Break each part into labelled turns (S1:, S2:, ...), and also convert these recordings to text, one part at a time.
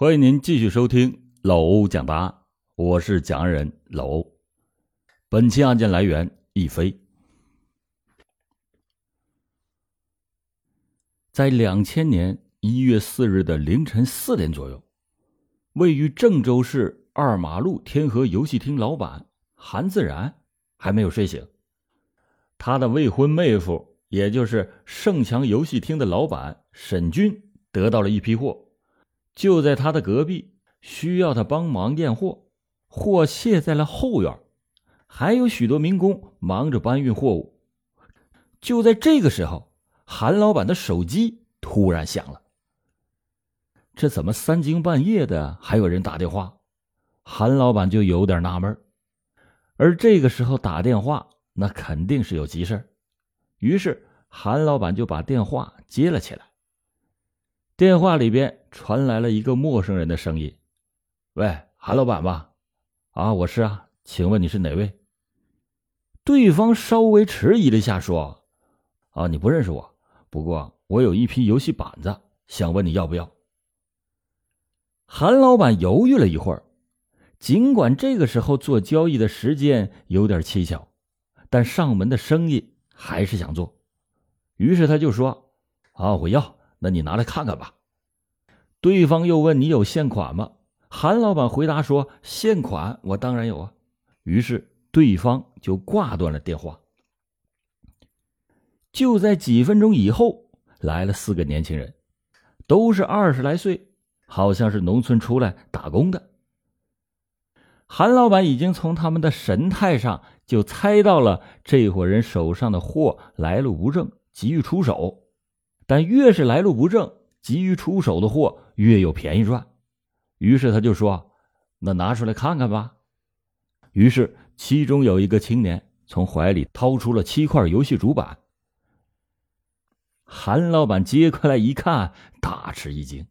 S1: 欢迎您继续收听老欧讲答案，我是讲案人老欧。本期案件来源一飞。在两千年一月四日的凌晨四点左右，位于郑州市二马路天河游戏厅老板韩自然还没有睡醒，他的未婚妹夫，也就是盛强游戏厅的老板沈军，得到了一批货。就在他的隔壁，需要他帮忙验货，货卸在了后院，还有许多民工忙着搬运货物。就在这个时候，韩老板的手机突然响了。这怎么三更半夜的还有人打电话？韩老板就有点纳闷。而这个时候打电话，那肯定是有急事于是韩老板就把电话接了起来。电话里边传来了一个陌生人的声音：“喂，韩老板吧？啊，我是啊，请问你是哪位？”对方稍微迟疑了一下，说：“啊，你不认识我，不过我有一批游戏板子，想问你要不要。”韩老板犹豫了一会儿，尽管这个时候做交易的时间有点蹊跷，但上门的生意还是想做，于是他就说：“啊，我要。”那你拿来看看吧。对方又问：“你有现款吗？”韩老板回答说：“现款我当然有啊。”于是对方就挂断了电话。就在几分钟以后，来了四个年轻人，都是二十来岁，好像是农村出来打工的。韩老板已经从他们的神态上就猜到了这伙人手上的货来路不正，急于出手。但越是来路不正、急于出手的货，越有便宜赚。于是他就说：“那拿出来看看吧。”于是其中有一个青年从怀里掏出了七块游戏主板。韩老板接过来一看，大吃一惊：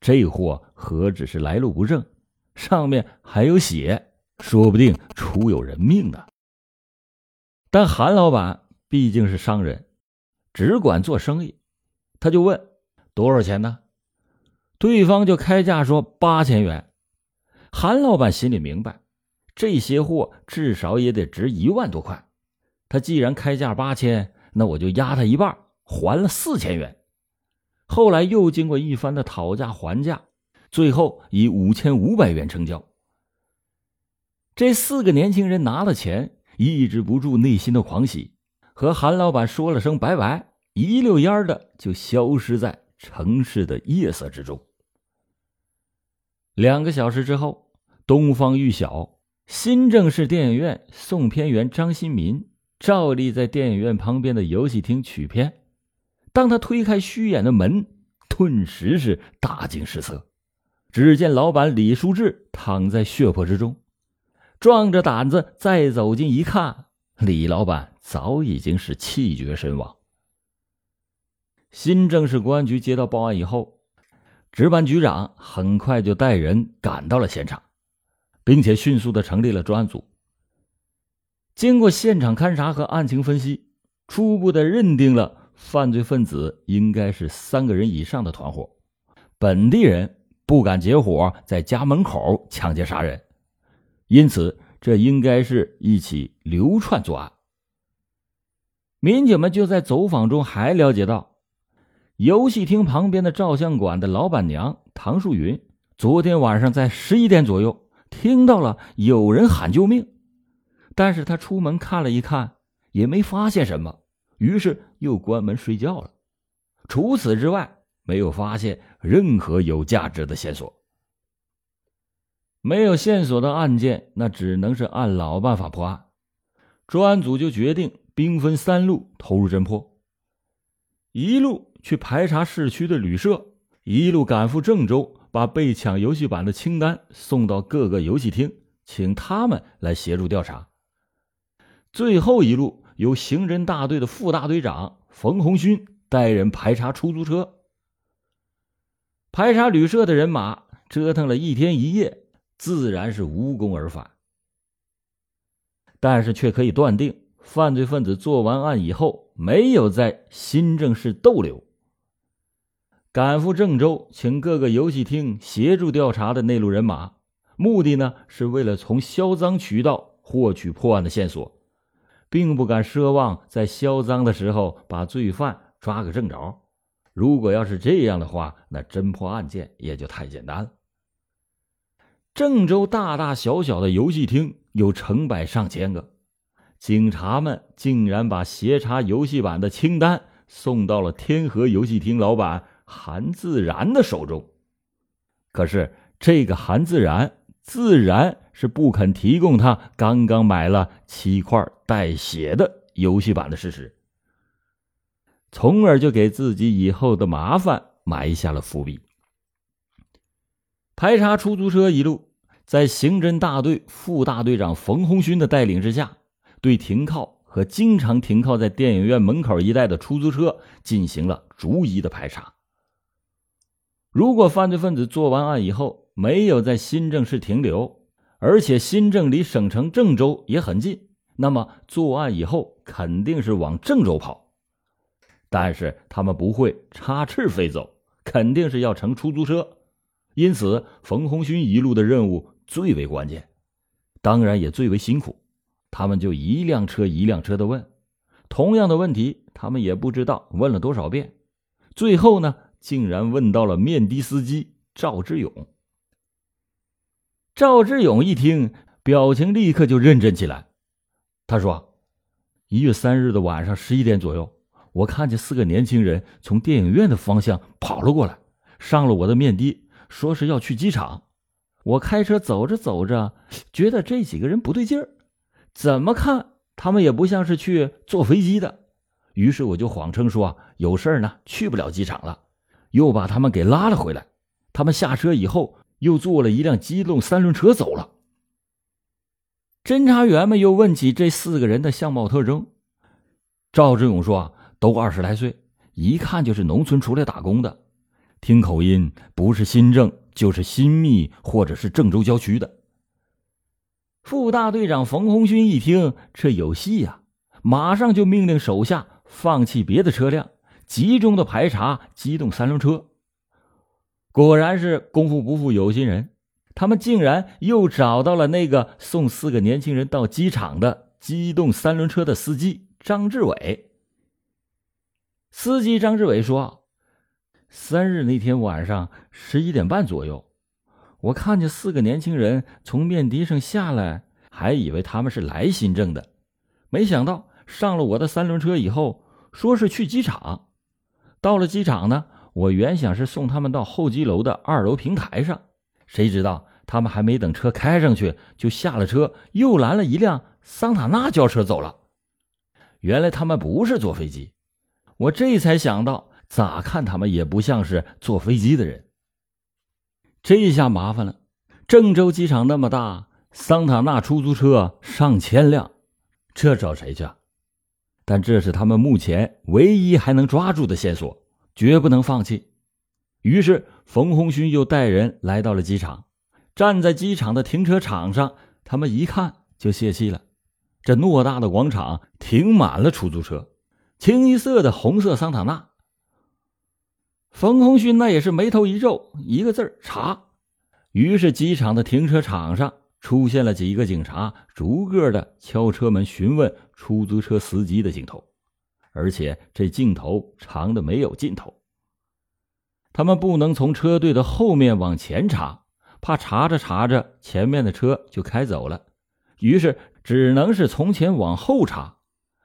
S1: 这货何止是来路不正，上面还有血，说不定出有人命呢。但韩老板毕竟是商人，只管做生意。他就问多少钱呢？对方就开价说八千元。韩老板心里明白，这些货至少也得值一万多块。他既然开价八千，那我就压他一半，还了四千元。后来又经过一番的讨价还价，最后以五千五百元成交。这四个年轻人拿了钱，抑制不住内心的狂喜，和韩老板说了声拜拜。一溜烟的就消失在城市的夜色之中。两个小时之后，东方玉晓，新郑市电影院送片员张新民照例在电影院旁边的游戏厅取片。当他推开虚掩的门，顿时是大惊失色。只见老板李书志躺在血泊之中，壮着胆子再走近一看，李老板早已经是气绝身亡。新郑市公安局接到报案以后，值班局长很快就带人赶到了现场，并且迅速的成立了专案组。经过现场勘查和案情分析，初步的认定了犯罪分子应该是三个人以上的团伙，本地人不敢结伙在家门口抢劫杀人，因此这应该是一起流窜作案。民警们就在走访中还了解到。游戏厅旁边的照相馆的老板娘唐淑云，昨天晚上在十一点左右听到了有人喊救命，但是她出门看了一看，也没发现什么，于是又关门睡觉了。除此之外，没有发现任何有价值的线索。没有线索的案件，那只能是按老办法破案。专案组就决定兵分三路投入侦破，一路。去排查市区的旅社，一路赶赴郑州，把被抢游戏板的清单送到各个游戏厅，请他们来协助调查。最后一路由刑侦大队的副大队长冯红勋带人排查出租车。排查旅社的人马折腾了一天一夜，自然是无功而返。但是却可以断定，犯罪分子做完案以后，没有在新郑市逗留。赶赴郑州，请各个游戏厅协助调查的内陆人马，目的呢是为了从销赃渠道获取破案的线索，并不敢奢望在销赃的时候把罪犯抓个正着。如果要是这样的话，那侦破案件也就太简单了。郑州大大小小的游戏厅有成百上千个，警察们竟然把协查游戏版的清单送到了天河游戏厅老板韩自然的手中。可是这个韩自然自然是不肯提供他刚刚买了七块带血的游戏版的事实，从而就给自己以后的麻烦埋下了伏笔。排查出租车一路，在刑侦大队副大队长冯红勋的带领之下，对停靠和经常停靠在电影院门口一带的出租车进行了逐一的排查。如果犯罪分子做完案以后没有在新郑市停留，而且新郑离省城郑州也很近，那么作案以后肯定是往郑州跑。但是他们不会插翅飞走，肯定是要乘出租车。因此，冯红勋一路的任务最为关键，当然也最为辛苦。他们就一辆车一辆车的问，同样的问题，他们也不知道问了多少遍。最后呢，竟然问到了面的司机赵志勇。赵志勇一听，表情立刻就认真起来。他说：“一月三日的晚上十一点左右，我看见四个年轻人从电影院的方向跑了过来，上了我的面的。”说是要去机场，我开车走着走着，觉得这几个人不对劲儿，怎么看他们也不像是去坐飞机的，于是我就谎称说有事儿呢，去不了机场了，又把他们给拉了回来。他们下车以后，又坐了一辆机动三轮车走了。侦查员们又问起这四个人的相貌特征，赵志勇说都二十来岁，一看就是农村出来打工的。听口音，不是新郑就是新密，或者是郑州郊区的。副大队长冯红勋一听，这有戏呀，马上就命令手下放弃别的车辆，集中的排查机动三轮车。果然是功夫不负有心人，他们竟然又找到了那个送四个年轻人到机场的机动三轮车的司机张志伟。司机张志伟说。三日那天晚上十一点半左右，我看见四个年轻人从面的上下来，还以为他们是来新郑的，没想到上了我的三轮车以后，说是去机场。到了机场呢，我原想是送他们到候机楼的二楼平台上，谁知道他们还没等车开上去，就下了车，又拦了一辆桑塔纳轿车走了。原来他们不是坐飞机，我这才想到。咋看他们也不像是坐飞机的人。这下麻烦了，郑州机场那么大，桑塔纳出租车上千辆，这找谁去？啊但这是他们目前唯一还能抓住的线索，绝不能放弃。于是冯红勋又带人来到了机场，站在机场的停车场上，他们一看就泄气了。这偌大的广场停满了出租车，清一色的红色桑塔纳。冯红勋那也是眉头一皱，一个字儿查。于是机场的停车场上出现了几个警察，逐个的敲车门询问出租车司机的镜头，而且这镜头长的没有尽头。他们不能从车队的后面往前查，怕查着查着前面的车就开走了，于是只能是从前往后查。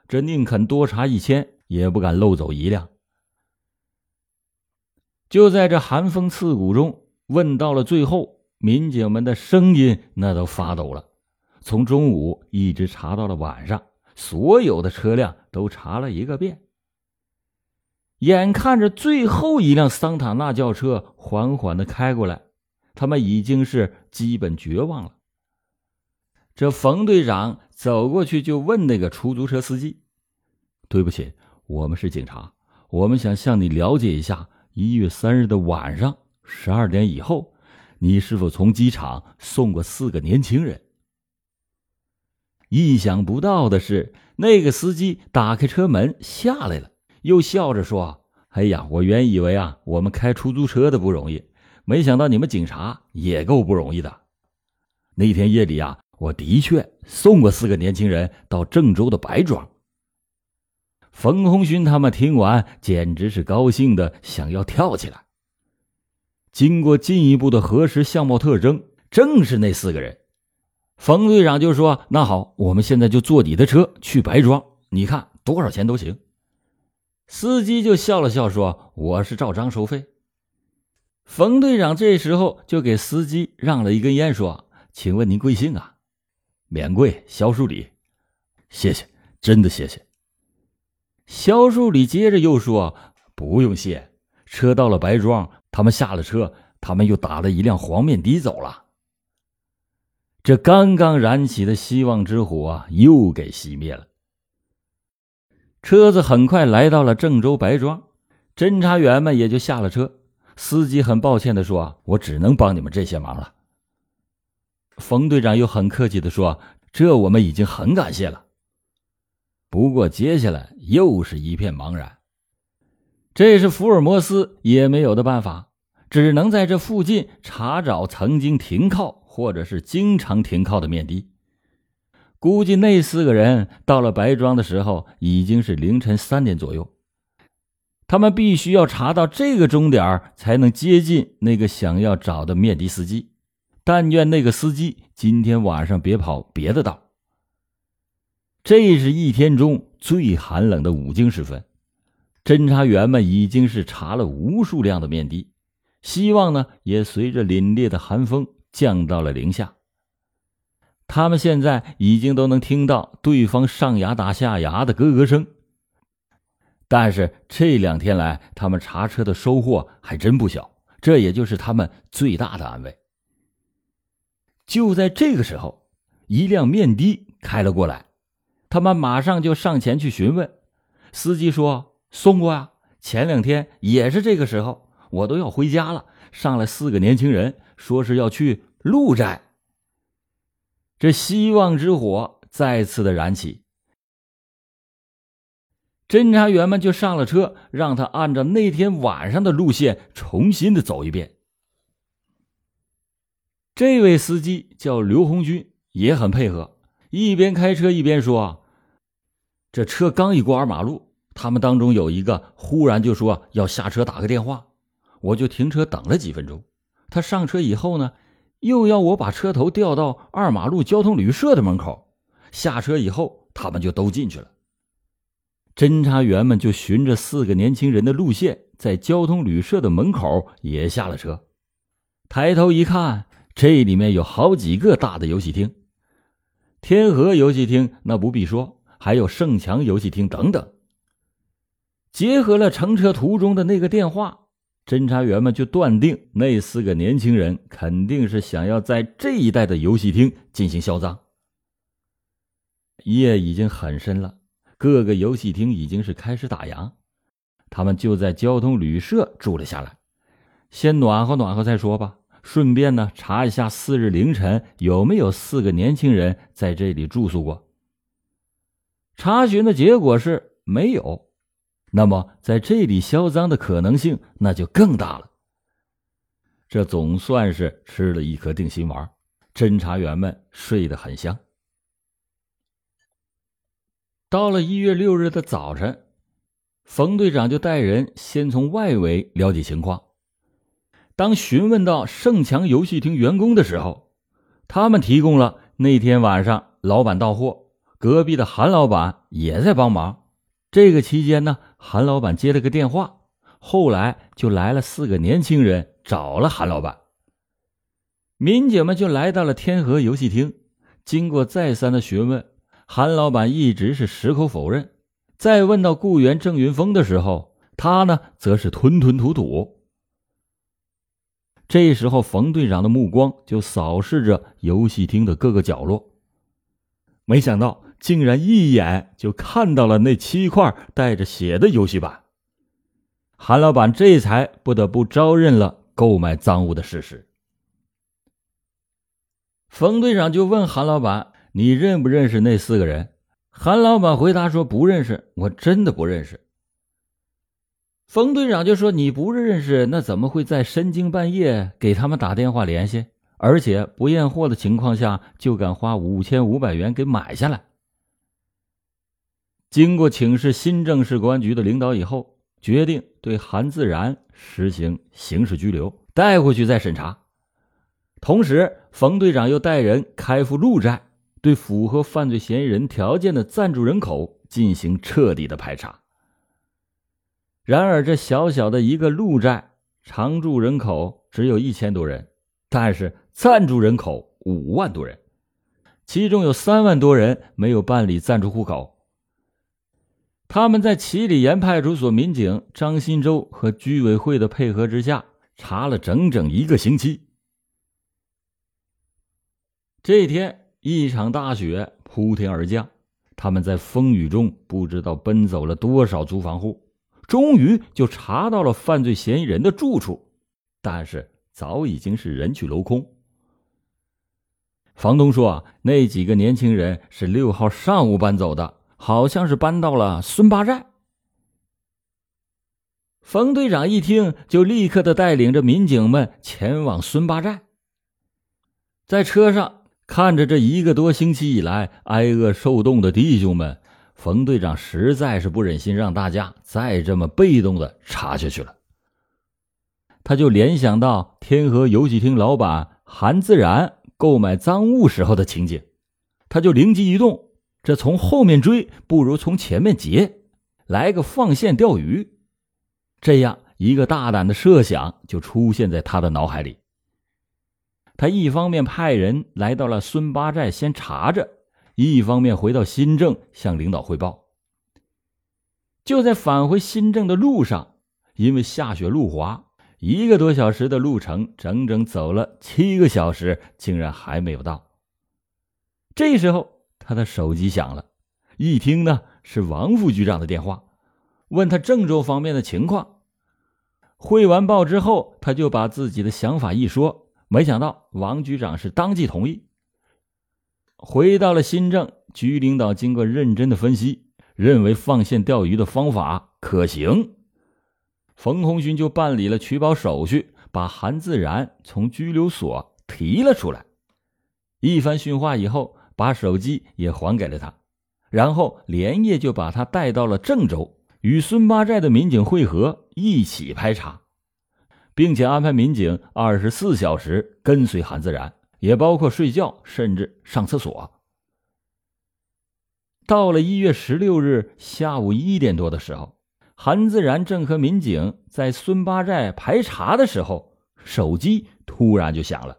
S1: 这宁肯多查一千，也不敢漏走一辆。就在这寒风刺骨中，问到了最后，民警们的声音那都发抖了。从中午一直查到了晚上，所有的车辆都查了一个遍。眼看着最后一辆桑塔纳轿车缓缓的开过来，他们已经是基本绝望了。这冯队长走过去就问那个出租车司机：“对不起，我们是警察，我们想向你了解一下。”一月三日的晚上十二点以后，你是否从机场送过四个年轻人？意想不到的是，那个司机打开车门下来了，又笑着说：“哎呀，我原以为啊，我们开出租车的不容易，没想到你们警察也够不容易的。那天夜里啊，我的确送过四个年轻人到郑州的白庄。冯红勋他们听完，简直是高兴的想要跳起来。经过进一步的核实相貌特征，正是那四个人。冯队长就说：“那好，我们现在就坐你的车去白庄，你看多少钱都行。”司机就笑了笑说：“我是照章收费。”冯队长这时候就给司机让了一根烟，说：“请问您贵姓啊？”“免贵，肖树礼。”“谢谢，真的谢谢。”肖树礼接着又说：“不用谢，车到了白庄，他们下了车，他们又打了一辆黄面的走了。这刚刚燃起的希望之火啊，又给熄灭了。”车子很快来到了郑州白庄，侦查员们也就下了车。司机很抱歉的说：“我只能帮你们这些忙了。”冯队长又很客气的说：“这我们已经很感谢了。”不过接下来又是一片茫然。这是福尔摩斯也没有的办法，只能在这附近查找曾经停靠或者是经常停靠的面的。估计那四个人到了白庄的时候已经是凌晨三点左右，他们必须要查到这个钟点才能接近那个想要找的面的司机。但愿那个司机今天晚上别跑别的道。这是一天中最寒冷的午经时分，侦查员们已经是查了无数辆的面的，希望呢也随着凛冽的寒风降到了零下。他们现在已经都能听到对方上牙打下牙的咯咯声。但是这两天来，他们查车的收获还真不小，这也就是他们最大的安慰。就在这个时候，一辆面的开了过来，他们马上就上前去询问。司机说：“送过啊，前两天也是这个时候，我都要回家了，上来四个年轻人，说是要去鹿寨。”这希望之火再次的燃起，侦查员们就上了车，让他按照那天晚上的路线重新的走一遍。这位司机叫刘红军，也很配合，一边开车一边说：“这车刚一过二马路，他们当中有一个忽然就说要下车打个电话，我就停车等了几分钟。他上车以后呢？”又要我把车头调到二马路交通旅社的门口，下车以后，他们就都进去了。侦查员们就循着四个年轻人的路线，在交通旅社的门口也下了车。抬头一看，这里面有好几个大的游戏厅，天河游戏厅那不必说，还有盛强游戏厅等等。结合了乘车途中的那个电话。侦查员们就断定，那四个年轻人肯定是想要在这一带的游戏厅进行销赃。夜已经很深了，各个游戏厅已经是开始打烊，他们就在交通旅社住了下来，先暖和暖和再说吧。顺便呢，查一下次日凌晨有没有四个年轻人在这里住宿过。查询的结果是没有。那么，在这里销赃的可能性那就更大了。这总算是吃了一颗定心丸，侦查员们睡得很香。到了一月六日的早晨，冯队长就带人先从外围了解情况。当询问到盛强游戏厅员工的时候，他们提供了那天晚上老板到货，隔壁的韩老板也在帮忙。这个期间呢。韩老板接了个电话，后来就来了四个年轻人找了韩老板。民警们就来到了天河游戏厅，经过再三的询问，韩老板一直是矢口否认。再问到雇员郑云峰的时候，他呢则是吞吞吐吐。这时候，冯队长的目光就扫视着游戏厅的各个角落，没想到。竟然一眼就看到了那七块带着血的游戏板，韩老板这才不得不招认了购买赃物的事实。冯队长就问韩老板：“你认不认识那四个人？”韩老板回答说：“不认识，我真的不认识。”冯队长就说：“你不认识，那怎么会在深更半夜给他们打电话联系？而且不验货的情况下，就敢花五千五百元给买下来？”经过请示新郑市公安局的领导以后，决定对韩自然实行刑事拘留，带回去再审查。同时，冯队长又带人开赴鹿寨，对符合犯罪嫌疑人条件的暂住人口进行彻底的排查。然而，这小小的一个鹿寨常住人口只有一千多人，但是暂住人口五万多人，其中有三万多人没有办理暂住户口。他们在七里岩派出所民警张新洲和居委会的配合之下，查了整整一个星期。这天，一场大雪铺天而降，他们在风雨中不知道奔走了多少租房户。终于就查到了犯罪嫌疑人的住处，但是早已经是人去楼空。房东说啊，那几个年轻人是六号上午搬走的，好像是搬到了孙八寨。冯队长一听，就立刻的带领着民警们前往孙八寨。在车上看着这一个多星期以来挨饿受冻的弟兄们。冯队长实在是不忍心让大家再这么被动的查下去了，他就联想到天河游戏厅老板韩自然购买赃物时候的情景，他就灵机一动，这从后面追不如从前面截，来个放线钓鱼，这样一个大胆的设想就出现在他的脑海里。他一方面派人来到了孙八寨，先查着。一方面回到新郑向领导汇报。就在返回新郑的路上，因为下雪路滑，一个多小时的路程，整整走了七个小时，竟然还没有到。这时候，他的手机响了，一听呢是王副局长的电话，问他郑州方面的情况。汇完报之后，他就把自己的想法一说，没想到王局长是当即同意。回到了新郑，局领导经过认真的分析，认为放线钓鱼的方法可行。冯红勋就办理了取保手续，把韩自然从拘留所提了出来。一番训话以后，把手机也还给了他，然后连夜就把他带到了郑州，与孙八寨的民警会合，一起排查，并且安排民警二十四小时跟随韩自然。也包括睡觉，甚至上厕所。到了一月十六日下午一点多的时候，韩自然正和民警在孙八寨排查的时候，手机突然就响了。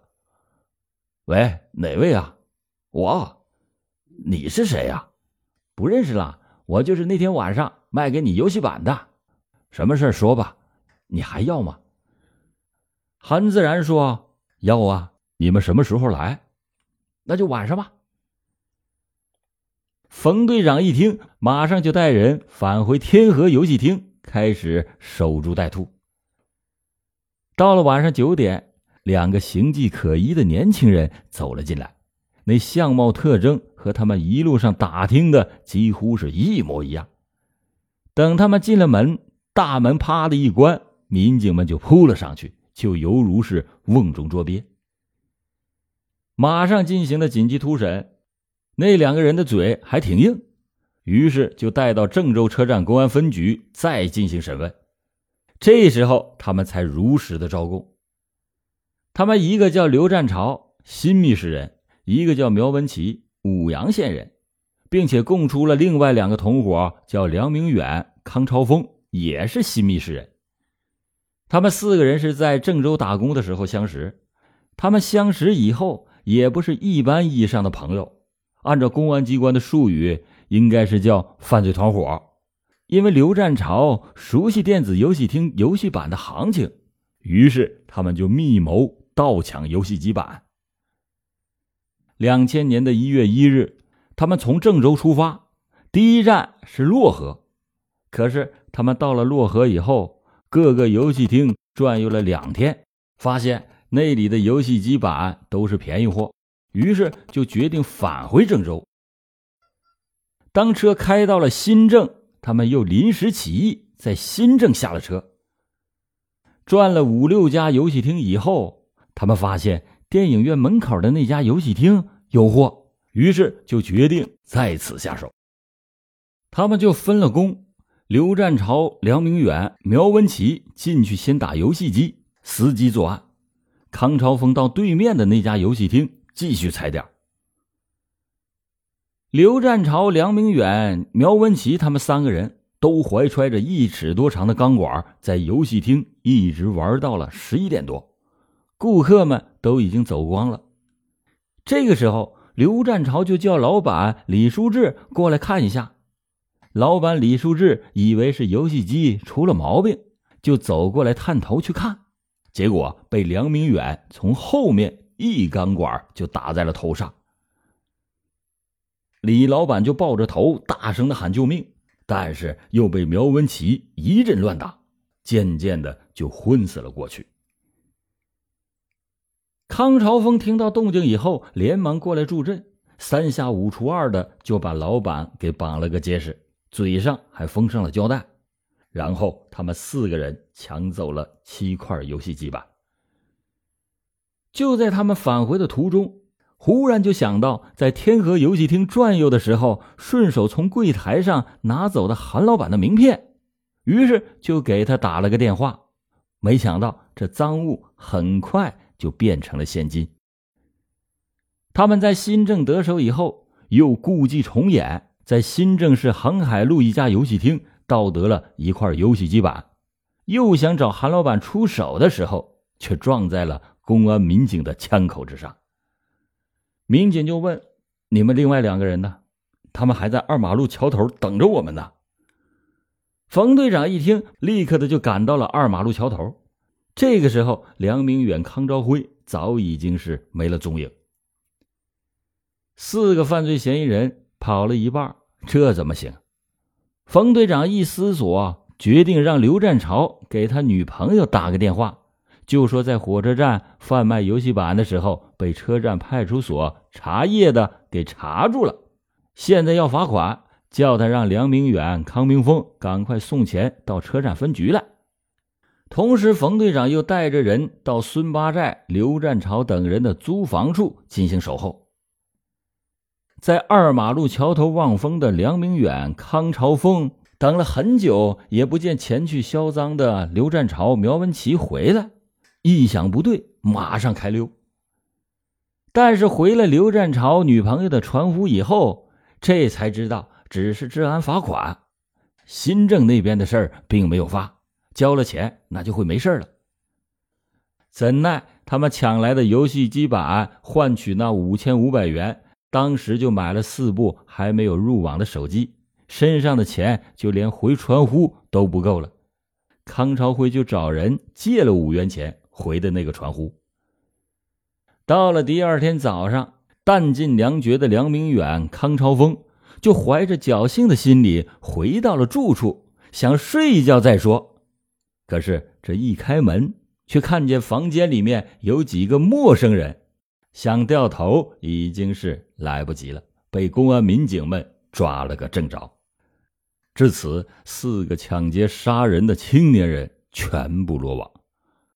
S1: “喂，哪位啊？我，你是谁呀？不认识了，我就是那天晚上卖给你游戏板的。什么事说吧，你还要吗？”韩自然说：“要啊。”你们什么时候来？那就晚上吧。冯队长一听，马上就带人返回天河游戏厅，开始守株待兔。到了晚上九点，两个形迹可疑的年轻人走了进来，那相貌特征和他们一路上打听的几乎是一模一样。等他们进了门，大门啪的一关，民警们就扑了上去，就犹如是瓮中捉鳖。马上进行了紧急突审，那两个人的嘴还挺硬，于是就带到郑州车站公安分局再进行审问。这时候他们才如实的招供。他们一个叫刘占朝，新密市人；一个叫苗文奇，武阳县人，并且供出了另外两个同伙，叫梁明远、康超峰，也是新密市人。他们四个人是在郑州打工的时候相识，他们相识以后。也不是一般意义上的朋友，按照公安机关的术语，应该是叫犯罪团伙。因为刘占朝熟悉电子游戏厅游戏版的行情，于是他们就密谋盗抢游戏机版。两千年的一月一日，他们从郑州出发，第一站是漯河。可是他们到了漯河以后，各个游戏厅转悠了两天，发现。那里的游戏机板都是便宜货，于是就决定返回郑州。当车开到了新郑，他们又临时起意，在新郑下了车。转了五六家游戏厅以后，他们发现电影院门口的那家游戏厅有货，于是就决定在此下手。他们就分了工，刘占朝、梁明远、苗文琪进去先打游戏机，伺机作案。康朝峰到对面的那家游戏厅继续踩点。刘占朝、梁明远、苗文琪他们三个人都怀揣着一尺多长的钢管，在游戏厅一直玩到了十一点多，顾客们都已经走光了。这个时候，刘占朝就叫老板李书志过来看一下。老板李书志以为是游戏机出了毛病，就走过来探头去看，结果被梁明远从后面一钢管就打在了头上。李老板就抱着头大声的喊救命，但是又被苗文琪一阵乱打，渐渐的就昏死了过去。康朝峰听到动静以后，连忙过来助阵，三下五除二的就把老板给绑了个结实，嘴上还封上了胶带，然后他们四个人抢走了七块游戏机板。就在他们返回的途中。忽然就想到，在天河游戏厅转悠的时候，顺手从柜台上拿走的韩老板的名片，于是就给他打了个电话。没想到这赃物很快就变成了现金。他们在新郑得手以后，又故伎重演，在新郑市航海路一家游戏厅盗得了一块游戏机板，又想找韩老板出手的时候，却撞在了公安民警的枪口之上。民警就问：“你们另外两个人呢？他们还在二马路桥头等着我们呢。”冯队长一听，立刻的就赶到了二马路桥头。这个时候，梁明远、康朝辉早已经是没了踪影。四个犯罪嫌疑人跑了一半，这怎么行？冯队长一思索，决定让刘占朝给他女朋友打个电话。就说在火车站贩卖游戏板的时候，被车站派出所查夜的给查住了，现在要罚款，叫他让梁明远、康明峰赶快送钱到车站分局来。同时，冯队长又带着人到孙八寨、刘占朝等人的租房处进行守候。在二马路桥头望风的梁明远、康朝峰等了很久，也不见前去销赃的刘占朝、苗文琪回来。一想不对，马上开溜。但是回了刘占朝女朋友的传呼以后，这才知道只是治安罚款，新郑那边的事儿并没有发，交了钱那就会没事了。怎奈他们抢来的游戏机板换取那五千五百元，当时就买了四部还没有入网的手机，身上的钱就连回传呼都不够了。康朝辉就找人借了五元钱。回的那个传呼。到了第二天早上，弹尽粮绝的梁明远、康朝峰就怀着侥幸的心理回到了住处，想睡一觉再说。可是这一开门，却看见房间里面有几个陌生人，想掉头已经是来不及了，被公安民警们抓了个正着。至此，四个抢劫杀人的青年人全部落网。